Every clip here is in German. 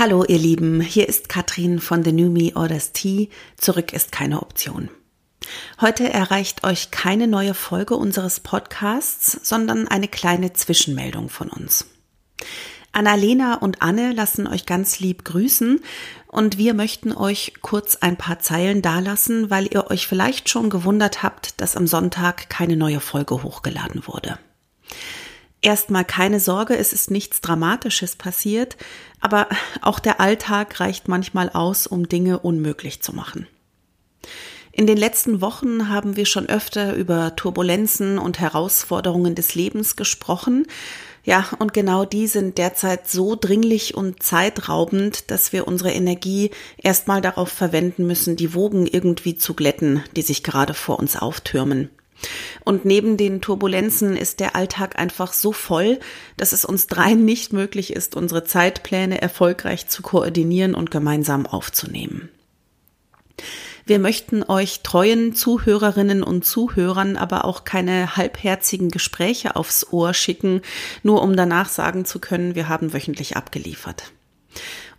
Hallo ihr Lieben, hier ist Katrin von The New Me Orders Tea. Zurück ist keine Option. Heute erreicht euch keine neue Folge unseres Podcasts, sondern eine kleine Zwischenmeldung von uns. Annalena und Anne lassen euch ganz lieb grüßen und wir möchten euch kurz ein paar Zeilen dalassen, weil ihr euch vielleicht schon gewundert habt, dass am Sonntag keine neue Folge hochgeladen wurde. Erstmal keine Sorge, es ist nichts Dramatisches passiert, aber auch der Alltag reicht manchmal aus, um Dinge unmöglich zu machen. In den letzten Wochen haben wir schon öfter über Turbulenzen und Herausforderungen des Lebens gesprochen. Ja, und genau die sind derzeit so dringlich und zeitraubend, dass wir unsere Energie erstmal darauf verwenden müssen, die Wogen irgendwie zu glätten, die sich gerade vor uns auftürmen. Und neben den Turbulenzen ist der Alltag einfach so voll, dass es uns dreien nicht möglich ist, unsere Zeitpläne erfolgreich zu koordinieren und gemeinsam aufzunehmen. Wir möchten euch treuen Zuhörerinnen und Zuhörern aber auch keine halbherzigen Gespräche aufs Ohr schicken, nur um danach sagen zu können, wir haben wöchentlich abgeliefert.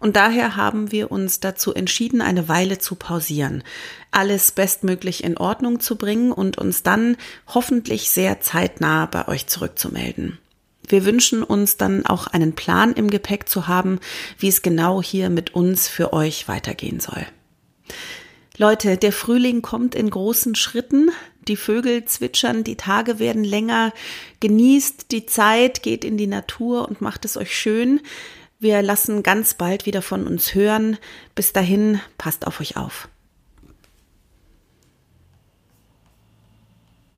Und daher haben wir uns dazu entschieden, eine Weile zu pausieren, alles bestmöglich in Ordnung zu bringen und uns dann hoffentlich sehr zeitnah bei euch zurückzumelden. Wir wünschen uns dann auch einen Plan im Gepäck zu haben, wie es genau hier mit uns für euch weitergehen soll. Leute, der Frühling kommt in großen Schritten. Die Vögel zwitschern, die Tage werden länger. Genießt die Zeit, geht in die Natur und macht es euch schön. Wir lassen ganz bald wieder von uns hören. Bis dahin, passt auf euch auf.